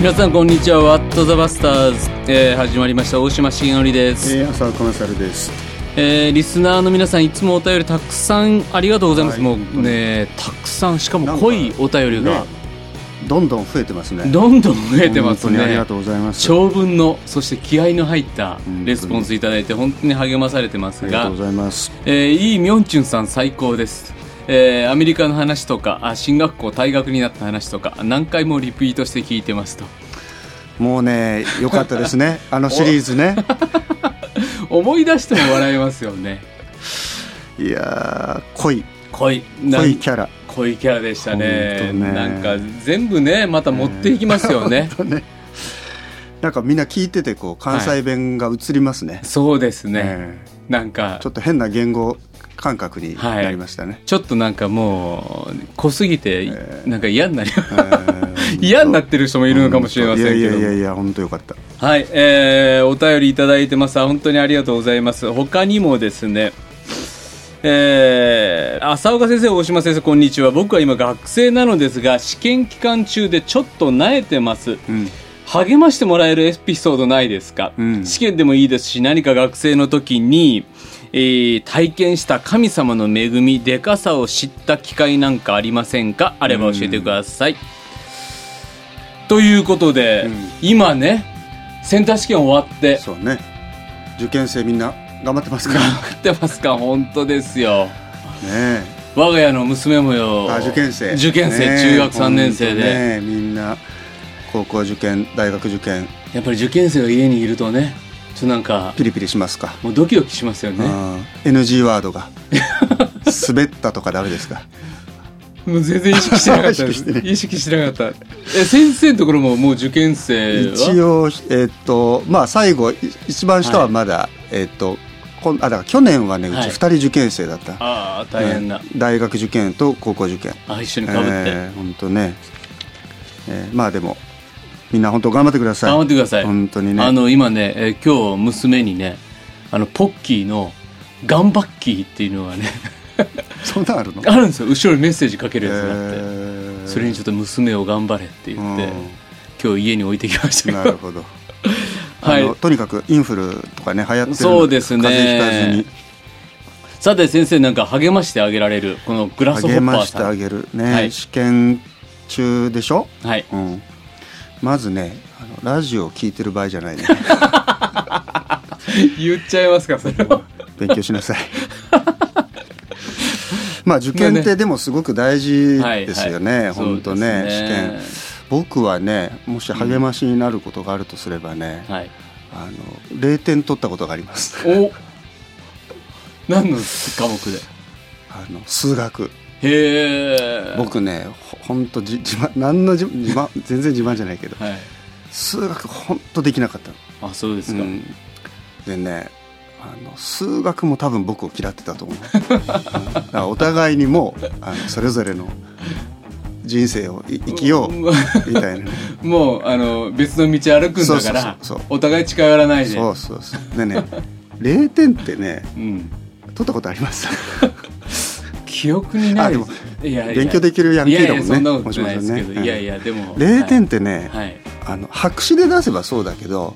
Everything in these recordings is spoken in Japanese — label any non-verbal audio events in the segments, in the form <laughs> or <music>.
皆さんこんにちは。ワットザバスターズ、えー、始まりました。大島重則です、えー、浅岡勝です。えーリスナーの皆さんいつもお便りたくさんありがとうございます、はい。もうねたくさん。しかも濃いお便りが。ねどんどん増えてますね。どんどん増えてますね。本当にありがとうございます。長文のそして気合の入ったうんレスポンスいただいて本当に励まされてますが。ありがとうございます。えー、イー・ミョンチュンさん最高です、えーアメリカの話とかあ進学校退学になった話とか何回もリピートして聞いてますともうね、良かったですね。<laughs> あのシリーズね。<laughs> 思い出しても笑えますよねいやー、濃い、濃いな濃いキャラ。濃いキャラでしたねねなんか全部ねまた持っていきますよね、本当ね。なんかみんな聞いてて、こう関西弁が映りますね。そうですね、えなんかーちょっと変な言語感覚になりましたね。ちょっとなんかもう濃すぎてえなんか嫌になりえー <laughs> 嫌になってる人もいるのかもしれませんけどいやいやいやいや、本当よかった。はい、えー、お便りいただいてます。本当にありがとうございます。他にもですね、えー、浅岡先生、大島先生、こんにちは。僕は今学生なのですが、試験期間中でちょっと慣れてます。うん。励ましてもらえるエピソードないですか、うん試験でもいいですし、何か学生の時に、えー体験した神様の恵み、でかさを知った機会なんかありませんか？あれば教えてください。ということで、うん今ね、センター試験終わって、そうね。受験生みんな頑張ってますか？頑ら。張ってますか？本当ですよ。ね我が家の娘もえ。よ。あ、受験生。受験生、ねえ中学3年生で。ねみんな高校受験大学受験やっぱり受験生が家にいるとね、となんか、ピリピリしますか、もうドキドキしますよね。うん。NG ワードが。<laughs> 滑ったとかダメですか？もう全然意識してなかった。<laughs> 意識してなかった。え、先生のところももう受験生は？一応えっとまあ最後い一番下はまだ、えっとこんあだから去年はねうちはい2人受験生だった、ああ、大変な。ね大学受験と高校受験。あ、一緒にかぶって。えー本当ね、えーまあでもみんな本当頑張ってください。頑張ってください。本当にね。あの、今ね、えー今日娘にね、あの、ポッキーの、ガンバッキーっていうのがね、<laughs> そんなんあるの？あるんですよ。後ろにメッセージかけるやつがあって。えー。それにちょっと娘を頑張れって言って、今日家に置いてきました。けど。なるほど。<laughs> はい。とにかくインフルとかね流行ってるのそうですね。風邪ひかずに。さて先生なんか励ましてあげられるこのグラスホッパ励ましてーさんあげる。ね、はい。試験中でしょ、はい。うん、まずねあのラジオを聞いてる場合じゃないね。<laughs> 言っちゃいますかそれは。勉強しなさい。<laughs> まあ受験ってでもすごく大事ですよね、はいはい。本当ねね。験。僕はねもし励ましになることがあるとすればね、はい。あの0点取ったことがあります。お。何の科目で？あの数学へえ僕ねほほんとじ自慢何の自自慢全然自慢じゃないけどはい。数学ほんとできなかったの。あそうですか、うん。でねあの数学も多分僕を嫌ってたと思う、<laughs> うんお互いにもうあのそれぞれの人生をい生きようみたいな。ね <laughs> もうあの別の道歩くんだからお互い近寄らないで。そうそうそう。でね0点ってねうん、取ったことあります？<laughs> 記憶にない。いや勉強できるヤンキーだもんね。いやいやいね。いやいやでも0点ってね、はい。あの白紙で出せばそうだけど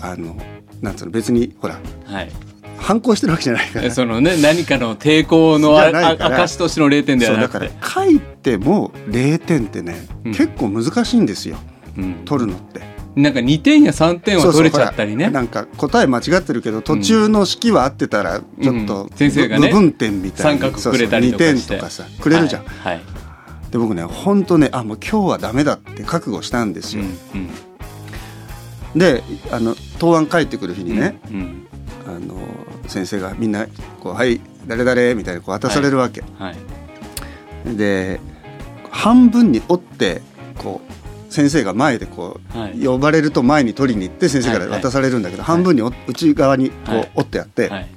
あのなんつうの別にほらはい。反抗してるわけじゃないから。えそのね何かの抵抗の証としての0点ではなくそうだからて書いても0点ってね、うん。結構難しいんですよ。うん。取るのって。なんか2点や3点はそうそう取れちゃったりね。ほらなんか答え間違ってるけど途中の式は合ってたらちょっと、うん。先生がね部分点みたいな。三角くれたりとか2して。点とかさくれるじゃん、はい、はいで僕ね本当ねあもう今日はダメだって覚悟したんですうんよ、うん。であの答案帰ってくる日にね、うんあの先生がみんなこう「はい誰々」みたいにこう渡されるわけ、はい。で半分に折ってこう先生が前でこう、はい。呼ばれると前に取りに行って先生から渡されるんだけど、半分にお内側にこう、はい。折ってやって、はい。<laughs>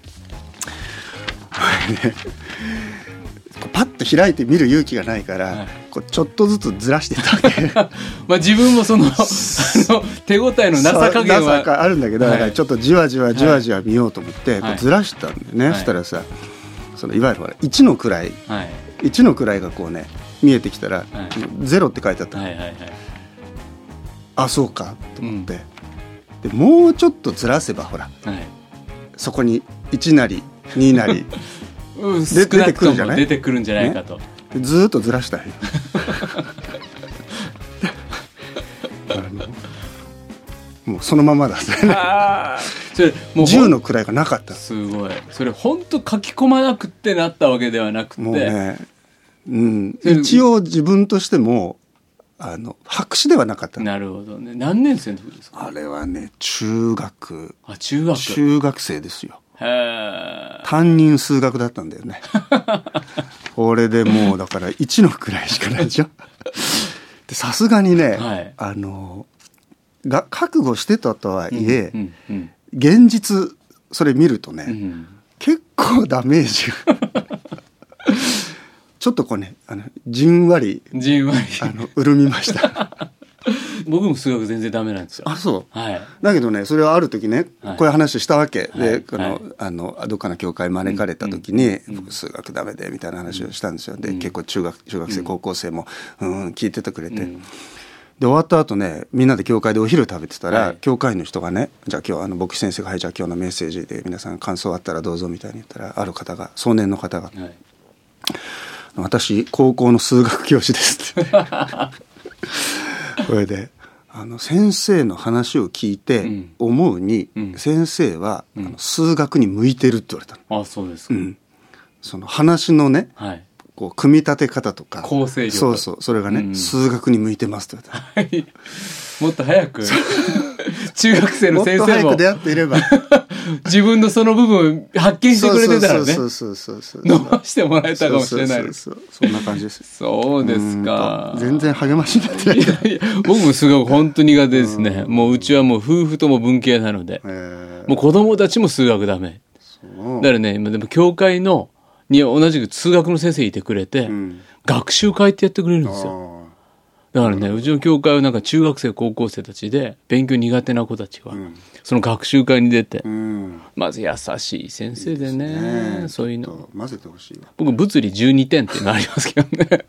パッと開いて見る勇気がないから、はい。こうちょっとずつずらしてたわけ。<laughs> まあ自分もその <laughs> 手応えのなさ加減そうなさあるんだけど、はい。だからちょっとじわじわじわじわ見ようと思って、はい。こうずらしたんだよね、はい。そしたらさそのいわゆるほら1の位。はい。1の位がこうね見えてきたら、はい。ゼロって書いてあった、はいはいはいあそうかと思って、でもうちょっとずらせばほらはい。そこに1なり2なり <laughs> 出てくるんじゃない？も出てくるんじゃないかと、でずーっとずらしたい。<laughs> もうそのままだ。ああそれもうほん10の位がなかった。すごい。それ本当書き込まなくってなったわけではなくて。もうね、うん、一応自分としてもあの白紙ではなかったなるほどね。何年生の時ですか？あれはね中学。あ中学。中学生ですよ。へえ担任数学だったんだよね。<laughs> これでもうだから1の位しかないでしょでさすがにね、はい。あのが覚悟してたとはいえ、うんうん。現実それ見るとね、うん。結構ダメージが <laughs> ちょっとこうねあのじんわりじんわり。あの潤みました。<laughs> 僕も数学全然ダメなんですよ。あそう？はい。だけどねそれはある時ね、はい。こういう話したわけ、はい。でこの、はい。あのどっかの教会招かれた時に、うん僕数学ダメでみたいな話をしたんですよ。で、うん。結構中学中学生、うん。高校生もうんうん聞いててくれて、うん。で終わった後ねみんなで教会でお昼食べてたら、はい。教会の人がねじゃあ今日あの牧師先生が「はいじゃあ今日のメッセージで皆さん感想あったらどうぞ」みたいに言ったらある方が壮年の方がはい「私高校の数学教師です」って。<laughs> これであの先生の話を聞いてうん。思うに、うん。先生は、うん。あの数学に向いてるって言われたの。あそうですか、うん、その話のねはい。こう組み立て方とか。構成力そうそうそれがね、うん。数学に向いてますって言われたはい。もっと早く <laughs> 中学生の先生も早く出会っていれば。<laughs> 自分のその部分発見してくれてたらね。そうそうそうそう伸ばしてもらえたかもしれない。そんな感じです。そうですか。全然励ましになってない。いやいや僕も数学本当苦手ですね。もううちはもう夫婦とも文系なので。えーもう子供たちも数学ダメ。だからね今でも教会のに同じく数学の先生いてくれて、うん。学習会ってやってくれるんですよだからねうちの教会はなんか中学生高校生たちで勉強苦手な子たちが、ん。その学習会に出て、まず優しい先生でねね。そういうの。混ぜてほしいわ。僕物理12点っていうのありますけどね。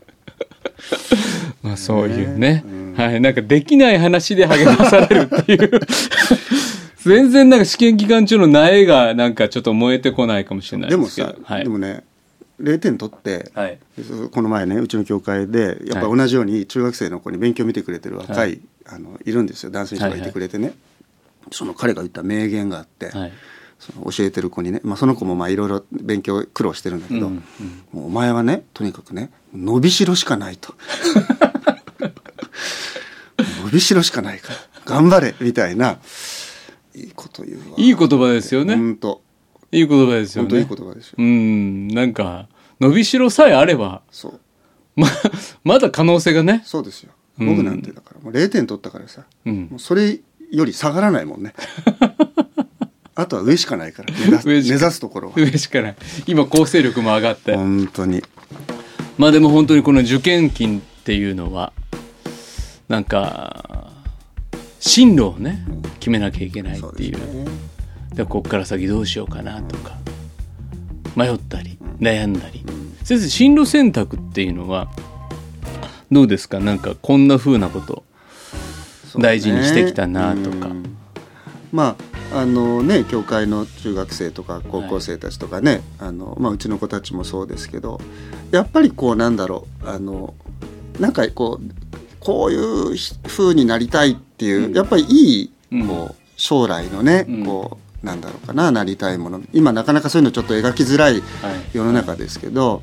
<laughs> まあそういうね。はい。なんかできない話で励まされるっていう。<laughs> 全然なんか試験期間中の苗がなんかちょっと燃えてこないかもしれないでもですけど。さ、はい。でもね0点取って、はい。この前ねうちの教会でやっぱはい。同じように中学生の子に勉強見てくれてる若い、はい。あのいるんですよ男性の人がいてくれてね、その彼が言った名言があって、はい。その教えてる子にね、まあ、その子もまあいろいろ勉強苦労してるんだけど、うんもうお前はねとにかくね伸びしろしかないと。<laughs> 伸びしろしかないから頑張れみたいないいこと言うわ。いい言葉ですよね。本当いい言葉ですよね。本当いい言葉ですよ、うん。なんか伸びしろさえあればそう。ままだ可能性がね。そうですよ。うん僕なんてだからもう0点取ったからさ、うん。もうそれより下がらないもんね。<laughs> あとは上しかないから目指す目指すところは。上しかない。今構成力も上がって。本当に。まあでも本当にこの受験期っていうのはなんか進路をね決めなきゃいけないっていう。そうですね。でこっから先どうしようかなとか迷ったり悩んだり。先生進路選択っていうのはどうですか？なんかこんな風なこと大事にしてきたなとか。うん。まああのね教会の中学生とか高校生たちとかね、あのまあ、うちの子たちもそうですけどやっぱりこうなんだろうあのなんかこうこういう風になりたいっていう、うん。やっぱりいいうん。こう将来のね、うん。こうなんだろうかななりたいもの。今なかなかそういうのちょっと描きづらいはい。世の中ですけど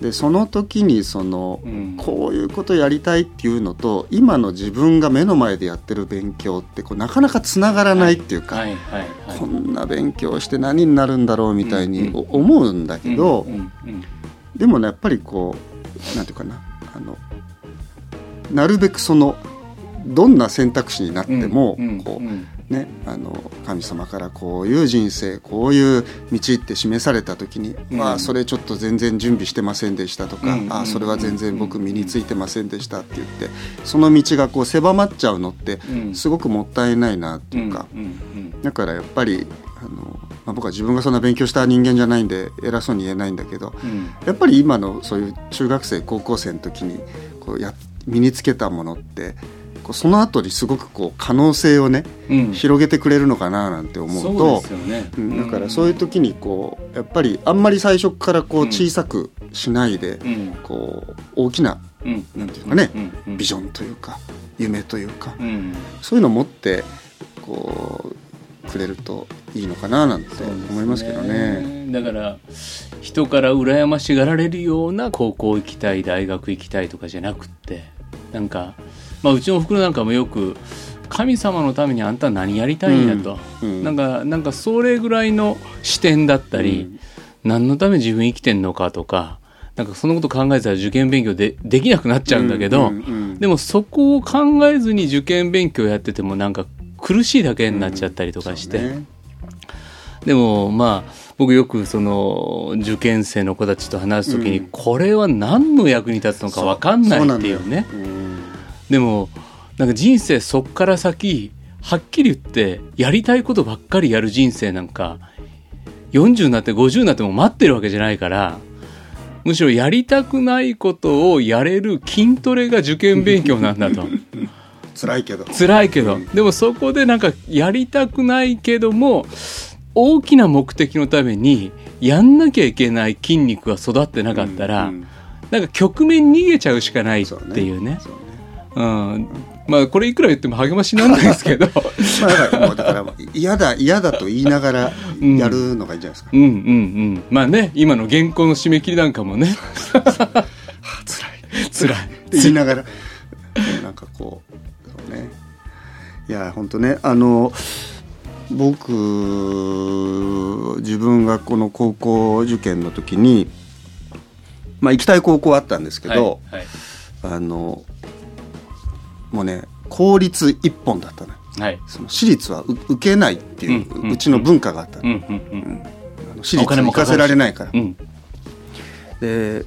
でその時にその、うん。こういうことやりたいっていうのと今の自分が目の前でやってる勉強ってこうなかなかつながらないっていうか、こんな勉強して何になるんだろうみたいに思うんだけど、でもねやっぱりこうなんていうかなあのなるべくそのどんな選択肢になっても、うんこううんね、あの神様からこういう人生こういう道って示された時に、うん。まあそれちょっと全然準備してませんでしたとか、うん。ああそれは全然僕身についてませんでしたって言ってその道がこう狭まっちゃうのってうん。すごくもったいないなっていうか、だからやっぱりあの、まあ、僕は自分がそんな勉強した人間じゃないんで偉そうに言えないんだけどうん。やっぱり今のそういう中学生高校生の時にこうや身につけたものってその後にすごくこう可能性をね、うん。広げてくれるのかななんて思うとですよね。うんだからそういう時にこうやっぱりあんまり最初からこううん小さくしないで、うん。こう大きなうん。なんていうかね、ビジョンというか夢というか、うん。そういうのを持ってこうくれるといいのかななんて思いますけどね。だから人から羨ましがられるような高校行きたい大学行きたいとかじゃなくってなんか、まあ、うちのおふくろなんかもよく神様のためにあんた何やりたいんやと、うんうん。なんかなんかそれぐらいの視点だったり、うん。何のため自分生きてんのかとかなんかそのこと考えてたら受験勉強でできなくなっちゃうんだけど、うんうんうん。でもそこを考えずに受験勉強やっててもなんか苦しいだけになっちゃったりとかして、ね。でもまあ僕よくその受験生の子たちと話す時に、うん。これは何の役に立つのか分かんないっていうね。そうなんだよ。うんでもなんか人生そっから先はっきり言ってやりたいことばっかりやる人生なんか40になって50になっても待ってるわけじゃないからむしろやりたくないことをやれる筋トレが受験勉強なんだと。<laughs> 辛いけど。辛いけど、うん。でもそこでなんかやりたくないけども大きな目的のためにやんなきゃいけない筋肉が育ってなかったら、うんなんか局面逃げちゃうしかないっていうね。そうん、まあこれいくら言っても励ましなんないですけど。<laughs> まあだからもうだから嫌だ嫌だと言いながらやるのがいいんじゃないですか、うんうんうん。まあね今の原稿の締め切りなんかもね。辛い。辛い。って言いながらなんかこうそうね。いや本当ねあの僕自分がこの高校受験の時にまあ行きたい高校あったんですけど、はいはい。あのもうね公立一本だったのよ。はい。その私立はう受けないっていう、うんうんうちの文化があったの、うんうんあの私立に行かせられないから。うんうん。で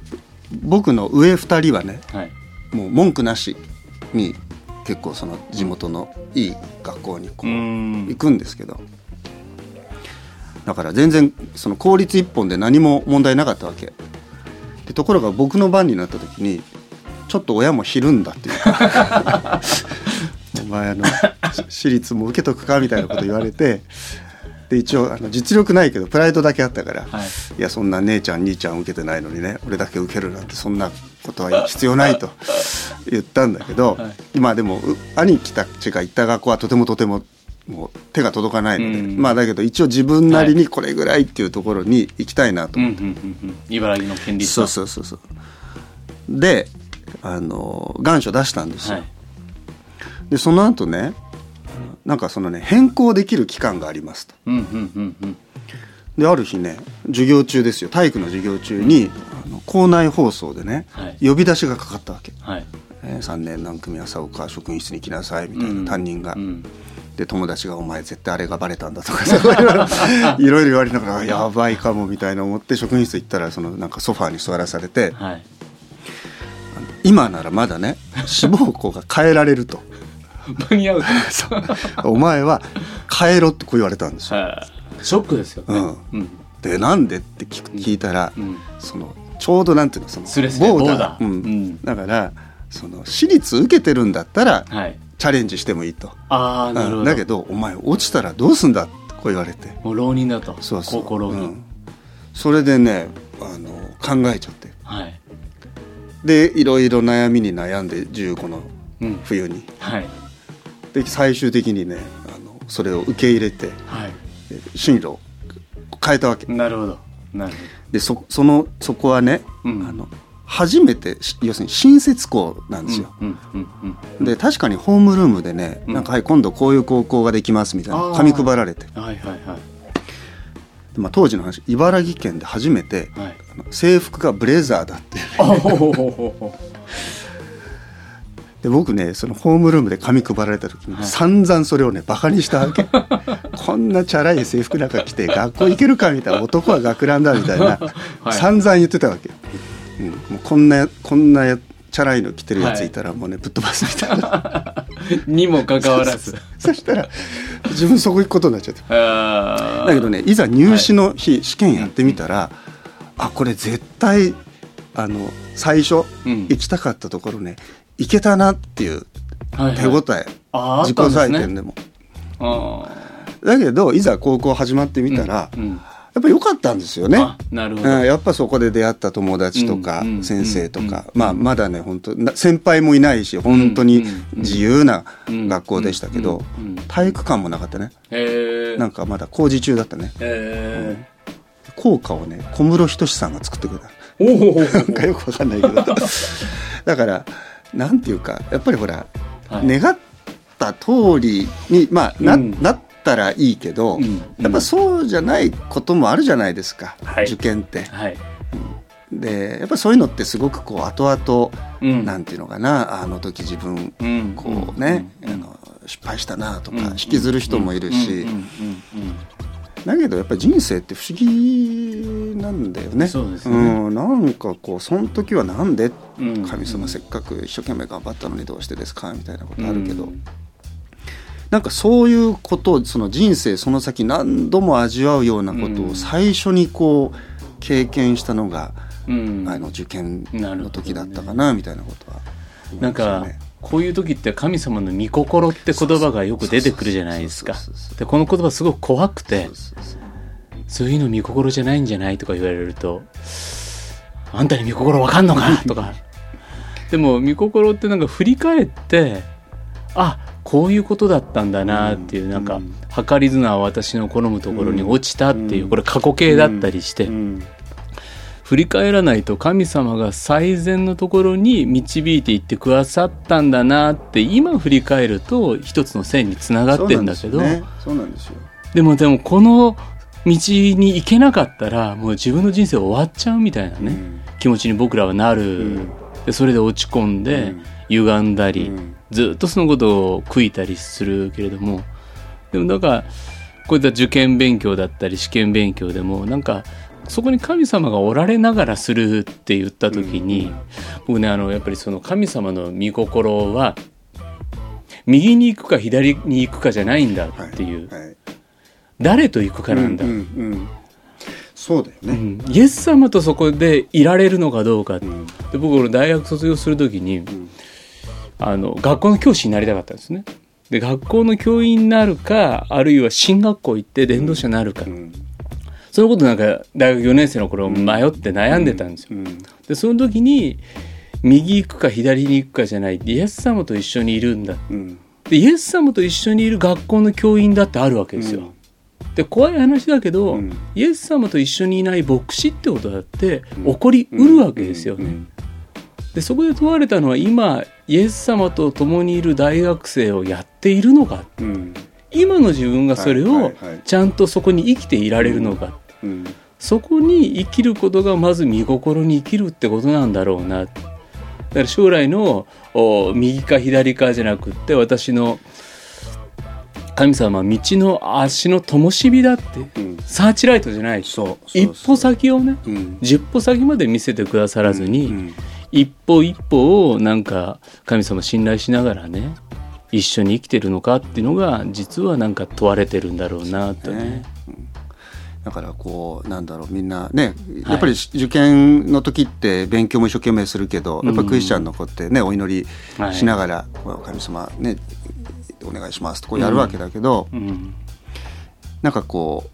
僕の上2人はねはい。もう文句なしに結構その地元のいい学校にこううん。行くんですけど。だから全然その公立一本で何も問題なかったわけ。でところが僕の番になった時にちょっと親もひるんだっていう。かお前あのし私立も受けとくかみたいなこと言われて。で一応あの実力ないけどプライドだけあったから、はい。いやそんな姉ちゃん兄ちゃん受けてないのにね俺だけ受けるなんてそんなことは必要ないと言ったんだけど、はい。まあでもう兄貴たちが行った学校はとてもとてももう手が届かないので、うん。まあだけど一応自分なりにこれぐらいっていうところに行きたいなとうんう思って、んうんうん。茨城の県立そうはそうそうそう。であの願書出したんですよ、はい。でその後ねなんかそのね変更できる期間がありますと。うんうんうんうん。である日ね授業中ですよ。体育の授業中にあの校内放送でね、はい。呼び出しがかかったわけ、はい。えー3年何組朝岡職員室に来なさいみたいうん。な担任が、うん。で友達が「お前絶対あれがバレたんだ」とかさ <laughs> いろいろ言われながらあ「やばいかも」みたいな思って職員室行ったらそのなんかソファーに座らされてはい「今ならまだね志望校が変えられる」と。間に合 <laughs> う「お前は変えろ」ってこう言われたんですよ。はいショックですよね。うん。うん。でなんでって聞く聞いたら、うん。そのちょうどなんていうのそのスレスレボーダーボーダー。うん。うん。だからその私立受けてるんだったらはい。チャレンジしてもいいと、ああなるほど。うんだけどお前落ちたらどうすんだってこう言われて。もう浪人だと。そうそう。高校浪人、うん。それでねあの考えちゃって。はいでいろいろ悩みに悩んで15のうん。冬に。はい。で最終的にねあのそれを受け入れてはい。で進路を変えたわけ。なるほど。なるほでそそのそこはね、うん。あの初めてし要するに新設校なんですよ、どうんうんうん。で確かにホームルームでね、うん。なんかはい今度こういう高校ができますみたいな紙配られて、うんはいはいはい。でまあ、当時の話茨城県で初めて、はい。制服がブレザーだってで僕ねそのホームルームで紙配られた時に、はい。散々それをねバカにしたわけ。<laughs> こんなチャラい制服なんか着て学校行けるかみたいな男は学ランだみたいな、<laughs> はい。散々言ってたわけ、うん、もうこんなこんなやチャラいの着てるやついたらもうねぶっ飛ばすみたいな。<laughs> にもかかわらず。そしたら自分そこ行くことになっちゃって。だけどねいざ入試の日、試験やってみたら、あこれ絶対あの最初うん。行きたかったところね行けたなっていうはいはい。手応え、あーあっ自己採点でも。あだけどいざ高校始まってみたら、ーうんやっぱ良かったんですよね。あなるほど、うん、やっぱそこで出会った友達とか先生とか、うんまあまだね本当な先輩もいないし本当に自由な学校でしたけど体育館もなかったね。なんかまだ工事中だったね。へ校歌をね小室仁さんが作ってくれた。なんかよくわかんないけど。<laughs> だからなんていうかやっぱりほら、はい。願った通りにまあな,、うん。なったらいいけど、うん。やっぱそうじゃないこともあるじゃないですか、はい。受験って。はい。でやっぱりそういうのってすごくこう後々、うん。なんていうのかなあの時自分うん。こうね、うん。あの失敗したなとか、うん。引きずる人もいるし、だけどやっぱり人生って不思議なんだよね。そうですね。ん、なんかこうその時はなんでうん。神様せっかく一生懸命頑張ったのにどうしてですかみたいなことあるけど、うんなんかそういうことをその人生その先何度も味わうようなことを最初にこう経験したのが、うん。あの受験の時だったかなみたいなことは思いなんか。こういう時って神様の御心って言葉がよく出てくるじゃないですか。でこの言葉すごく怖くてそういうの御心じゃないんじゃないとか言われるとあんたに御心わかんのかとか。<laughs> でも御心ってなんか振り返ってあこういうことだったんだなっていうなんかうん。計り綱は私の好むところに落ちたっていううん。これ過去形だったりしてうん。振り返らないと神様が最善のところに導いていってくださったんだなって今振り返ると一つの線につながってんだけどそうなんですよでもでもこの道に行けなかったらもう自分の人生終わっちゃうみたいなね、気持ちに僕らはなる、ん。でそれで落ち込んで、うん。歪んだり、うんずっとそのことを悔いたりするけれどもでもだからこういった受験勉強だったり試験勉強でもなんかそこに神様がおられながらするって言った時に、僕ねあのやっぱりその神様の御心は右に行くか左に行くかじゃないんだっていう、はいはい。誰と行くかなんだ、うんうんうん。そうだよね、うん。イエス様とそこでいられるのかどうか、ん。で僕俺大学卒業する時に、あの学校の教師になりたかったんですね。で学校の教員になるかあるいは進学校行って伝道者になるか、うん。そういうことなんか大学4年生の頃迷って悩んでたんですよ、うん。でその時に右行くか左に行くかじゃないイエス様と一緒にいるんだ。うん。でイエス様と一緒にいる学校の教員だってあるわけですよ、うん。で怖い話だけど、うん。イエス様と一緒にいない牧師ってことだってうん。起こりうるわけですよね、うん。でそこで問われたのは今イエス様と共にいる大学生をやっているのか。うん。今の自分がそれをちゃんとそこに生きていられるのか、うん。そこに生きることがまず見心に生きるってことなんだろうな。だから将来のお右か左かじゃなくって私の神様は道の足の灯火だってうん。サーチライトじゃない。一歩先をねうん。10歩先まで見せてくださらずに、うん一歩一歩をなんか神様信頼しながらね一緒に生きてるのかっていうのが実はなんか問われてるんだろうなとね。ね。うん。だからこうなんだろうみんなねやっぱり受験の時って勉強も一生懸命するけど、やっぱりクリスチャンの子ってねお祈りしながら、こう神様ねお願いしますとこうやるわけだけど、うん。なんかこ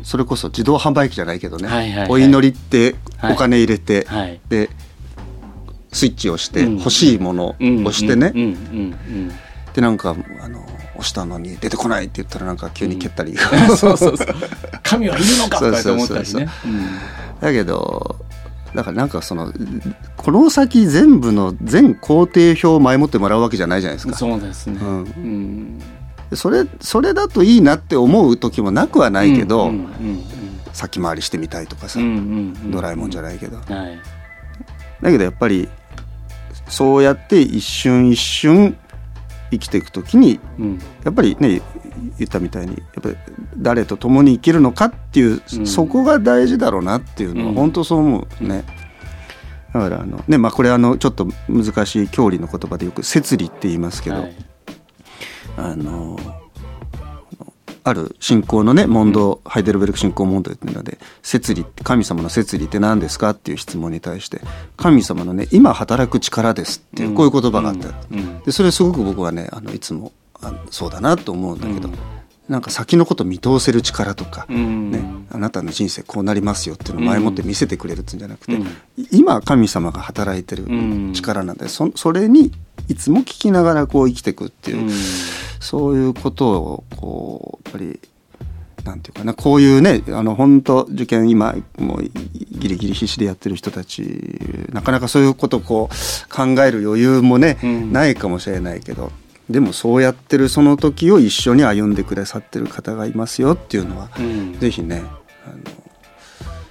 うそれこそ自動販売機じゃないけどね、はいはいはい。お祈りってはい。お金入れて、はい。でスイッチをしてうん。欲しいものを押してね、でなんかあの押したのに出てこないって言ったらなんか急に蹴ったり、う <laughs> んそうそうそう。神はいるのか。って思ったりね。だけどだからなんかそのこの先全部の全工程表を前もってもらうわけじゃないじゃないですうんか。そうですね。うん。うん。それそれだといいなって思う時もなくはないけど、先回りしてみたいとかさ、ドラえもんじゃないけど、はいだけどやっぱりそうやって一瞬一瞬生きていく時にうん。やっぱりね言ったみたいにやっぱり誰と共に生きるのかっていう、うん。そこが大事だろうなっていうのはうん。本当そう思うね。だからあのねまあこれあのちょっと難しい教理の言葉でよく「摂理」って言いますけど、はい。あのある信仰のね問答、ハイデルベルク信仰問答っていうので「摂理神様の摂理って何ですか?」っていう質問に対して「神様のね今働く力です」っていうこういう言葉があった、うん。でそれすごく僕はねあのいつもあそうだなと思うんだけど、なんか先のこと見通せる力とか、うん。ね、あなたの人生こうなりますよっていうのを前もって見せてくれるっていうんじゃなくて、うん。今神様が働いてるうん。力なんでそそれにいつも聞きながらこう生きていくっていう、うん。そういうことをこうやっぱりなんていうかなこういうねあの本当受験今もうギリギリ必死でやってる人たちなかなかそういうことをこう考える余裕もね、うん。ないかもしれないけどでもそうやってるその時を一緒に歩んでくださってる方がいますよっていうのは、うん。ぜひねあの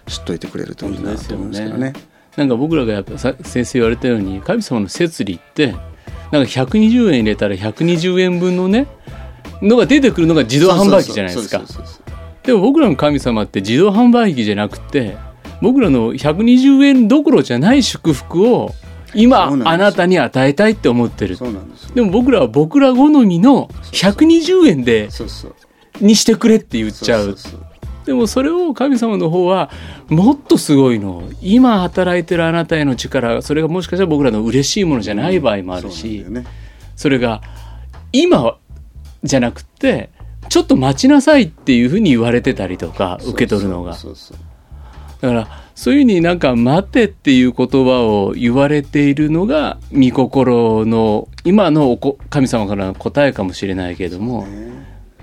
知っといてくれるといいなと思うんですけどね。なんか僕らがやっぱさ先生言われたように神様の摂理ってなんか120円入れたら120円分のねのが出てくるのが自動販売機じゃないですか。でも僕らの神様って自動販売機じゃなくて僕らの120円どころじゃない祝福を今あなたに与えたいって思ってる。そうなんでも僕らは僕ら好みの120円でそうそうにしてくれって言っちゃう。そうそうでもそれを神様の方はもっとすごいの。今働いてるあなたへの力それがもしかしたら僕らの嬉しいものじゃない場合もあるそうしなんだよね。それが今じゃなくてちょっと待ちなさいっていうふうに言われてたりとか受け取るのが。そうそう。だからそういうふうになんか待てっていう言葉を言われているのが御心の今のおこ神様からの答えかもしれないけれども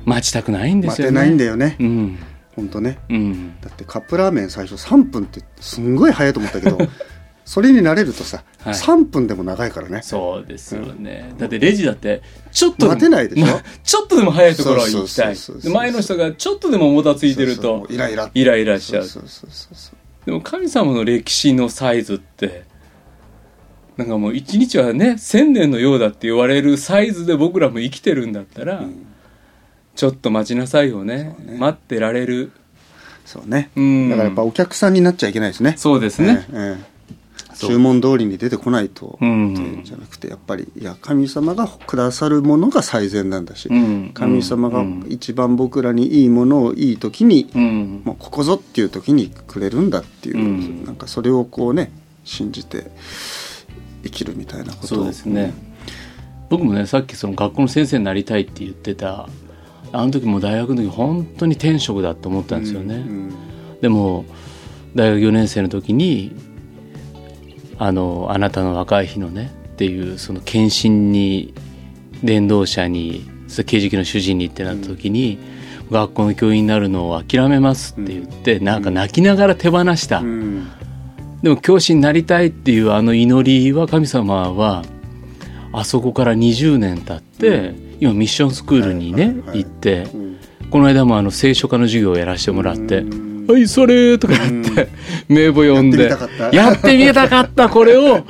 待ちたくないんですよね。待てないんだよね。うん。本当ね。うん。だってカップラーメン最初3分ってすんごい早いと思ったけど <laughs> それに慣れるとさ、はい。3分でも長いからね。そうですよね。だってレジだって、ちょっと待てないでしょ？ま <laughs> ちょっとでも早いところは行きたい。前の人がちょっとでももたついてるとう、イライラ。イライラしちゃうそうそうそうそうでも神様の歴史のサイズって、なんかもう一日はね、千年のようだって言われるサイズで僕らも生きてるんだったら、ちょっと待ちなさいよね。ね待ってられる。そうねうんだからやっぱお客さんになっちゃいけないですねそうですね。えええそう注文通りに出てこないと、うん。っていうんじゃなくてやっぱりいや神様がくださるものが最善なんだし、うん。神様がうん一番僕らにいいものをいい時に、うん。もうここぞっていう時にくれるんだっていう、うん。なんかそれをこうね信じて生きるみたいなことを。そうですね。僕もねさっきその学校の先生になりたいって言ってたあの時も大学の時本当に天職だと思ったんですよね、うん。でも大学4年生の時にあの「あなたの若い日のね」っていうその検診に伝道者に刑事局の主人にってなった時に、学校の教員になるのを諦めますって言って、なんか泣きながら手放した、うん。でも教師になりたいっていうあの祈りは神様はあそこから20年経って、今ミッションスクールにね、はいはいはい行ってうん。この間もあの聖書科の授業をやらせてもらってうん「はいそれ」とか言って名簿読んで。やってみたかった。<laughs> これを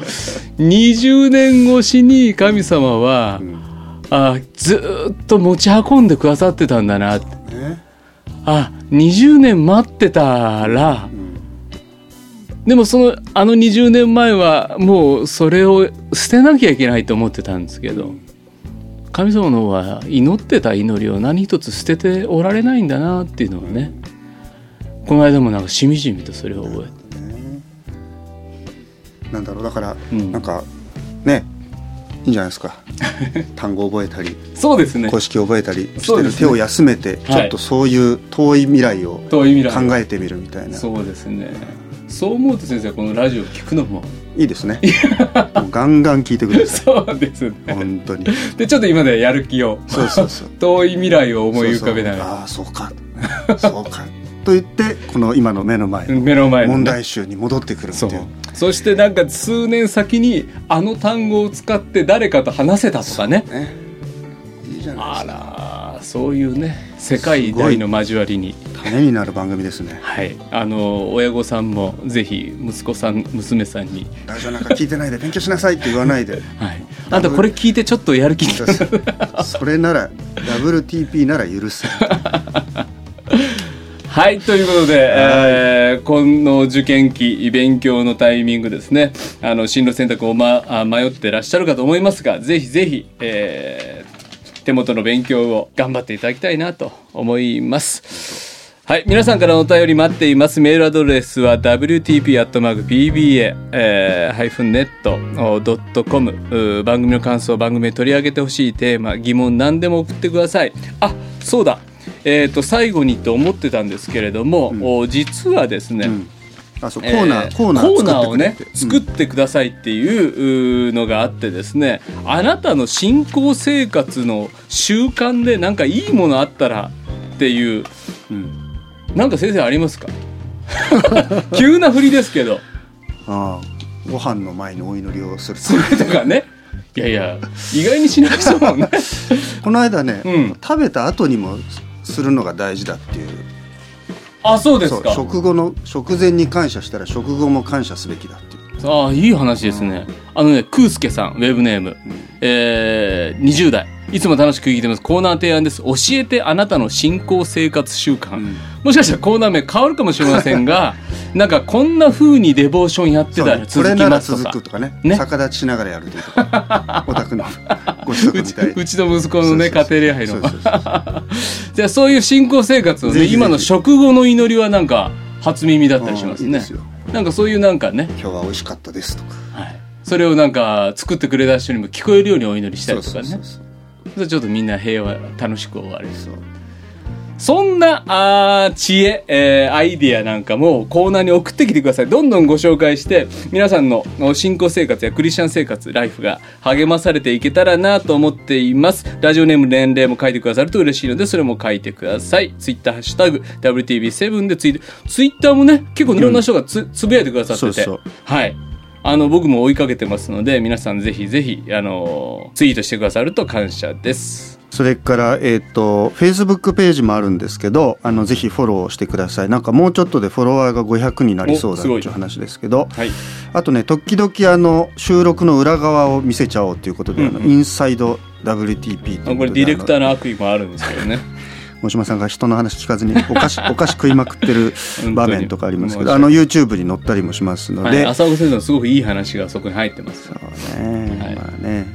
20年越しに神様はうん。あずーっと持ち運んでくださってたんだな。ってね。あ20年待ってたらうん。でもそのあの20年前はもうそれを捨てなきゃいけないと思ってたんですけど神様の方は祈ってた祈りを何一つ捨てておられないんだなっていうのをねこの間もなんかしみじみとそれを覚えて。なんだろうだから、うん。なんかねいいんじゃないですか。<laughs> 単語覚えたりそうですね。公式覚えたりしてる、ね。手を休めてちょっとそういう遠い未来を考えてみるみたいな、そうですね。そう思うと先生このラジオ聞くのも。いいですね。もうガンガン聞いてくださ <laughs> そうですね。い本当に。でちょっと今でやる気を。そうそうそう。<laughs> 遠い未来を思い浮かべながら。ああそうか。そうかと言ってこの今の目の前の問題集に戻ってくるってそいう。う。そしてなんか数年先にあの単語を使って誰かと話せたとかね。ね。いいじゃないですあからそういうね世界大の交わりに。ためになる番組ですね。はい。あの親御さんもぜひ息子さん娘さんに。ラジオなんか聞いてないで勉強しなさいって言わないで。<laughs> はい。あんたこれ聞いてちょっとやる気にそうそうそれなら WTP なら許す <laughs> はいということで、えーこの受験期勉強のタイミングですねあの進路選択を、ま、あ迷ってらっしゃるかと思いますがぜひぜひ、えー手元の勉強を頑張っていただきたいなと思います。はい。皆さんからのお便り待っています。メールアドレスは wtp.pba-net.com 番組の感想、番組で取り上げてほしいテーマ、疑問何でも送ってください。あ、そうだ。えっ、と、最後にと思ってたんですけれども、お実はですね、うん。あそうコーナー、えーコーナーコーナーをね作作っっててくださいっていううのがあってですねあなたの信仰生活の習慣でなんかいいものあったらっていううん。なんか先生ありますか？<laughs> 急な振りですけど。ああご飯の前にお祈りをする。それとかね。いやいや意外にしなくそうもんね。<laughs> この間ね、うん。食べた後にもするのが大事だっていう。あそうですか。食後の食前に感謝したら食後も感謝すべきだっていう。ああいい話ですね。あのねクースケさんウェブネーム、えー、20代い。つも楽しく聞いてます。コーナー提案です。教えてあなたの信仰生活習慣、ん。もしかしたらコーナー名変わるかもしれませんが <laughs> なんかこんな風にデボーションやってたら続きますとか。続くとかね。ね。逆立ちしながらやるとか。<laughs> お宅のご子息みたい。うちの息子のね家庭礼拝の。じゃあそういう信仰生活をね今の食後の祈りはなんか初耳だったりしますね。うんいなんかそういうなんかね、今日は美味しかったですとか。はい、それをなんか作ってくれた人にも聞こえるようにお祈りしたりとかね。そうそうそうそれちょっとみんな平和楽しく終わるそうそんなあー知恵、えーアイディアなんかもコーナーに送ってきてください。どんどんご紹介して皆さんのお信仰生活やクリスチャン生活ライフが励まされていけたらなと思っています。ラジオネーム年齢も書いてくださると嬉しいのでそれも書いてください。ツイッターハッシュタグ WTV7 でツイートツイッターもね結構いろんな人がつ,、つぶやいてくださってて。そうそう。はい。あの僕も追いかけてますので皆さんぜひぜひあのツイートしてくださると感謝ですそれから、えっ、と、Facebook ページもあるんですけど、あの、ぜひフォローしてください。なんかもうちょっとでフォロワーが500になりそうだおすごい。う話ですけど、はい。あとね、時々あの、収録の裏側を見せちゃおうということで、あのうん。うんインサイド WTP というこれディレクターーの悪意もあるんですけどね。<laughs> 大島さんが人の話聞かずにお菓子お菓子食いまくってる <laughs> 場面とかありますけど、あの YouTube に載ったりもしますのはい、で、浅岡先生のすごくいい話がそこに入ってます。そうね、はい。まあね、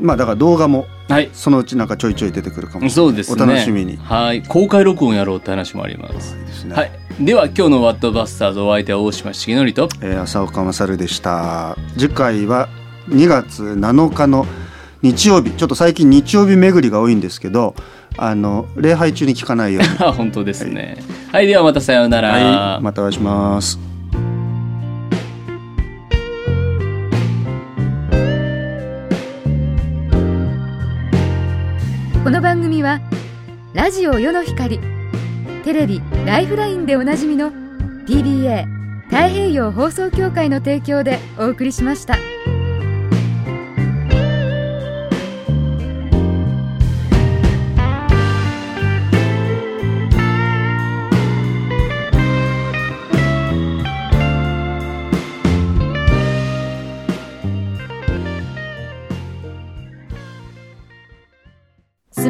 まあだから動画もはい。そのうちなんかちょいちょい出てくるかもしれない。そうですね。お楽しみに。はい。公開録音やろうって話もあります。はい。では、今日のワットバスターズお相手は大島重則と、えー浅岡勝でした次回は2月7日の日曜日ちょっと最近日曜日巡りが多いんですけどあの礼拝中に聞かないようにあ <laughs> 本当ですね。はい。ではまたさようなら。はいまたお会いしますはラジオ世の光テレビ「ライフライン」でおなじみの PBA 太平洋放送協会の提供でお送りしました。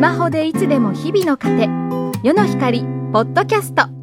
スマホでいつでも日々の糧世の光ポッドキャスト。